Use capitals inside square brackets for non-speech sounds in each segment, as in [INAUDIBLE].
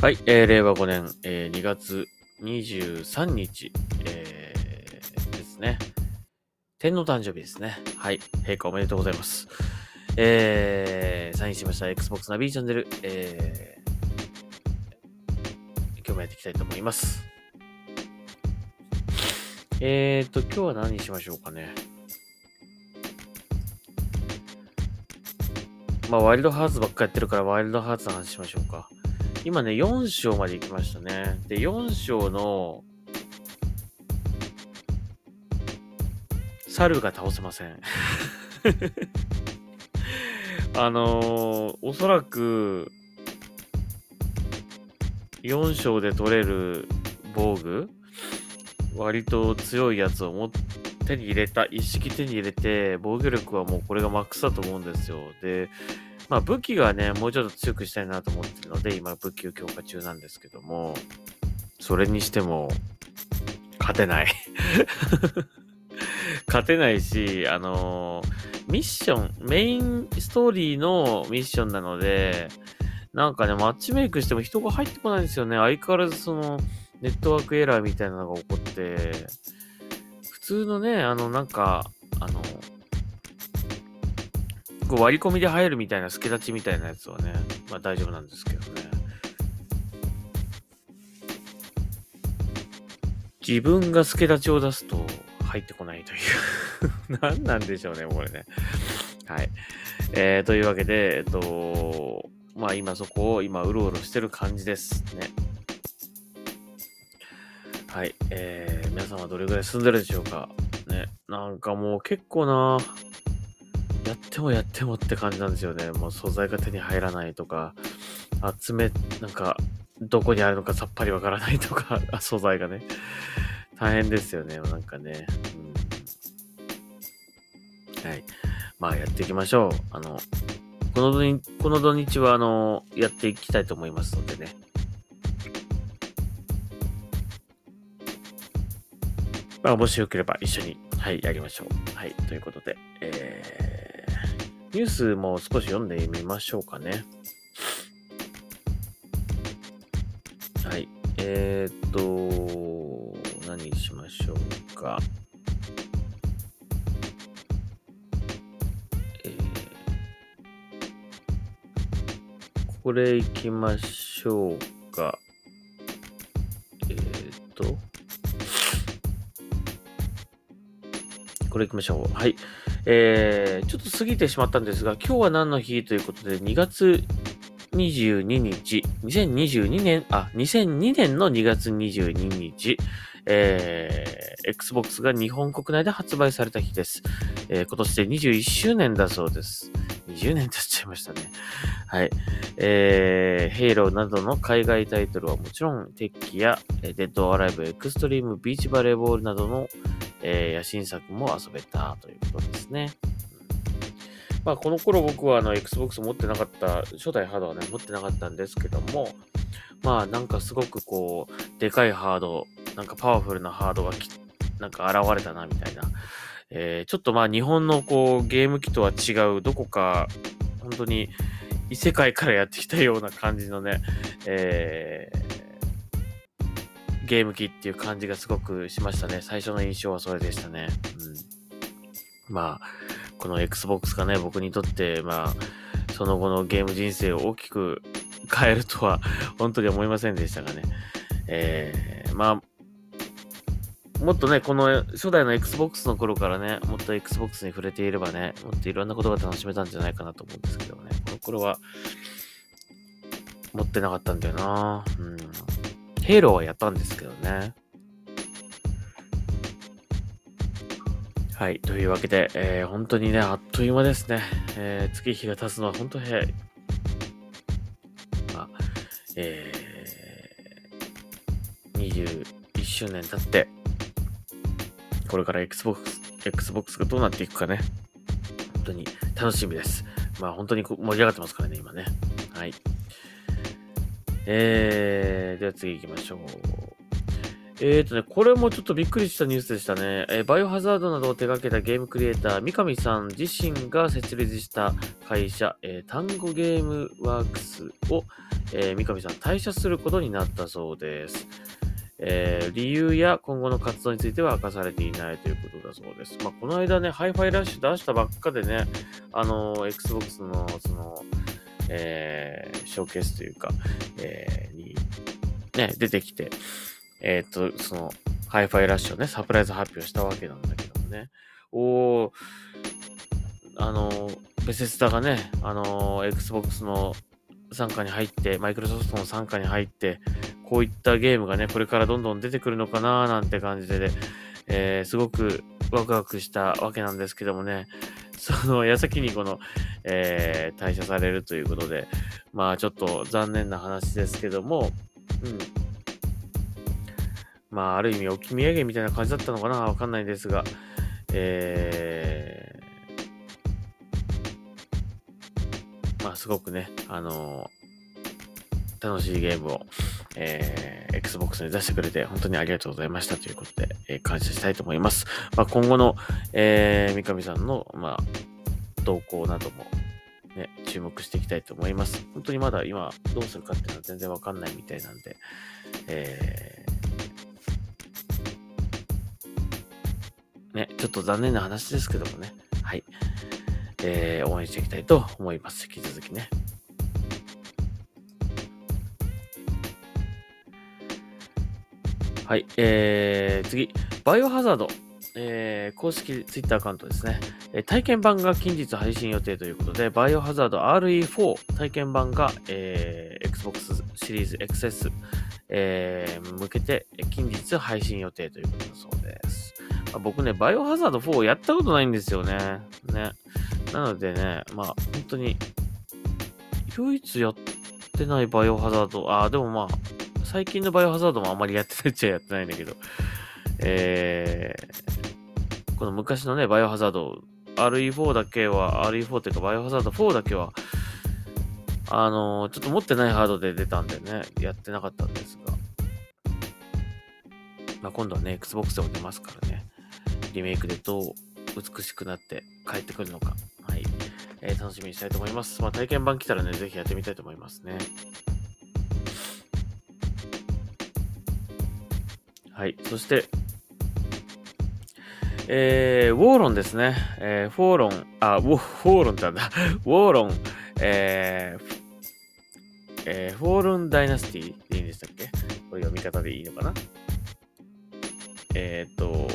はい、えー、令和5年、えー、2月23日、えー、ですね。天皇誕生日ですね。はい、陛下おめでとうございます。えー、サインしました Xbox ナビチャンネル、えー、今日もやっていきたいと思います。えーと、今日は何にしましょうかね。まあ、ワイルドハーツばっかやってるから、ワイルドハーツの話しましょうか。今ね、4章まで行きましたね。で、4章の、猿が倒せません。[LAUGHS] あのー、おそらく、4章で取れる防具割と強いやつを持手に入れた、一式手に入れて、防御力はもうこれがマックスだと思うんですよ。で、まあ武器がね、もうちょっと強くしたいなと思ってるので、今武器を強化中なんですけども、それにしても、勝てない [LAUGHS] 勝てないし、あのー、ミッション、メインストーリーのミッションなので、なんかね、マッチメイクしても人が入ってこないんですよね。相変わらずその、ネットワークエラーみたいなのが起こって、普通のね、あの、なんか、あの、こう割り込みで入るみたいな助立ちみたいなやつはね、まあ大丈夫なんですけどね。自分が助立ちを出すと入ってこないという [LAUGHS] 何なんでしょうね、これね。はい。えー、というわけで、えっと、まあ今そこを今うろうろしてる感じですね。はい。えー、皆さんはどれぐらい住んでるでしょうかね。なんかもう結構な、やってもやってもって感じなんですよね。もう素材が手に入らないとか、集め、なんか、どこにあるのかさっぱりわからないとか、[LAUGHS] 素材がね。大変ですよね。なんかね。うん、はい。まあ、やっていきましょう。あの、この土日、この土日は、あの、やっていきたいと思いますのでね。まあ、もしよければ一緒に、はい、やりましょう。はい、ということで、えーニュースも少し読んでみましょうかね。はい。えー、っと、何しましょうか。えー、これいきましょうか。えー、っと、これいきましょう。はい。えー、ちょっと過ぎてしまったんですが、今日は何の日ということで、2月22日、2022年、あ、2002年の2月22日、えー、Xbox が日本国内で発売された日です。えー、今年で21周年だそうです。20年経っちゃいましたね。はい。えー、ヘイローなどの海外タイトルはもちろん、鉄騎や、デッドオアアライブ、エクストリーム、ビーチバレーボールなどの、えー、野心作も遊べたということですね。まあ、この頃僕はあの Xbox 持ってなかった、初代ハードはね、持ってなかったんですけども、まあなんかすごくこう、でかいハード、なんかパワフルなハードがき、なんか現れたなみたいな。えー、ちょっとまあ日本のこうゲーム機とは違う、どこか本当に異世界からやってきたような感じのね、えー、ゲーム機っていう感じがすごくしましたね。最初の印象はそれでしたね。うん。まあ、この Xbox がね、僕にとって、まあ、その後のゲーム人生を大きく変えるとは、本当に思いませんでしたがね。えー、まあ、もっとね、この初代の Xbox の頃からね、もっと Xbox に触れていればね、もっといろんなことが楽しめたんじゃないかなと思うんですけどね。この頃は、持ってなかったんだよなうん。ヘイローはやったんですけどね。はい。というわけで、えー、本当にね、あっという間ですね。えー、月日が経つのは本当早い。まあ、えー、21周年経って、これから Xbox、Xbox がどうなっていくかね。本当に楽しみです。まあ本当に盛り上がってますからね、今ね。はい。えー、では次行きましょう。えーとね、これもちょっとびっくりしたニュースでしたね。えーバイオハザードなどを手掛けたゲームクリエイター、三上さん自身が設立した会社、えータンゴゲームワークスを、えー三上さん退社することになったそうです。えー理由や今後の活動については明かされていないということだそうです。まあ、この間ね、ハイファイラッシュ出したばっかでね、あのー Xbox の、その、えーショーケースというか、えーに、ね、出てきて、えっ、と、その、ハイファイラッシュをね、サプライズ発表したわけなんだけどもね。おー、あの、ベセスタがね、あの、Xbox の参加に入って、マイクロソフトの参加に入って、こういったゲームがね、これからどんどん出てくるのかなーなんて感じで、ね、えーすごくワクワクしたわけなんですけどもね、その矢先にこの、えー退社されるということで、まあちょっと残念な話ですけども、うん。まあ、ある意味、置き土産みたいな感じだったのかなわかんないですが、えー、まあ、すごくね、あの楽しいゲームを、えー、Xbox に出してくれて、本当にありがとうございましたということで、えー感謝したいと思います。まあ、今後の、えー、三上さんの、まあ、動向なども、ね、注目していきたいと思います。本当にまだ今、どうするかっていうのは全然わかんないみたいなんで、えー、ね、ちょっと残念な話ですけどもね、はい、えー、応援していきたいと思います。引き続きね。はい、えー、次、バイオハザード、えー、公式ツイッターアカウントですね。えー体験版が近日配信予定ということで、バイオハザード RE4 体験版が、えー Xbox シリーズ XS、えー向けて近日配信予定ということだそうです。まあ僕ね、バイオハザード4やったことないんですよね。ね。なのでね、まあ本当に、唯一やってないバイオハザード、ああ、でもまあ、最近のバイオハザードもあんまりやってないっちゃやってないんだけど、えー、この昔のね、バイオハザード、RE4 だけは、RE4 っていうか、バイオハザード4だけは、あのーちょっと持ってないハードで出たんでね、やってなかったんですが、まあ、今度はね、Xbox でも出ますからね、リメイクでどう美しくなって帰ってくるのか、はい、えー楽しみにしたいと思います。まあ、体験版来たらね、ぜひやってみたいと思いますね。はい。そして、えー、ウォーロンですね。えー、フォーロン、あ、ウォフォーロンってなんだ。[LAUGHS] ウォーロン、えー、フえー、フォーロンダイナスティでいいんでしたっけ？これ読み方でいいのかな？えっ、ー、と、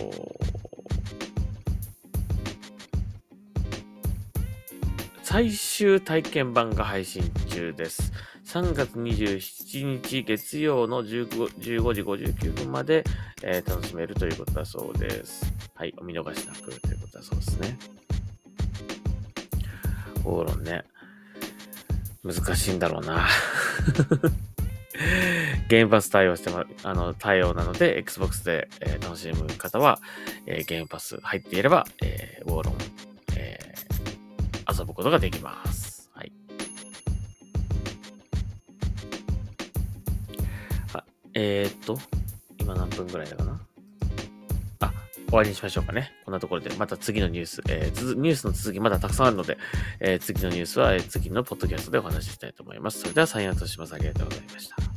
最終体験版が配信中です。3月27日月曜の15 15時59分まで、えー楽しめるということだそうです。はい、お見逃しなくということだそうですね。オーロンね。難しいんだろうな。ゲームパス対応しても、あの、対応なので、Xbox で、えー楽しむ方は、えーゲームパス入っていれば、えーウォーロン、えー遊ぶことができます。えー、っと、今何分ぐらいだかな？あ、終わりにしましょうかね。こんなところで、また次のニュース、えーつニュースの続きまだたくさんあるので、えー次のニュースは、えー次のポッドキャストでお話ししたいと思います。それでは、サインアウトします。ありがとうございました。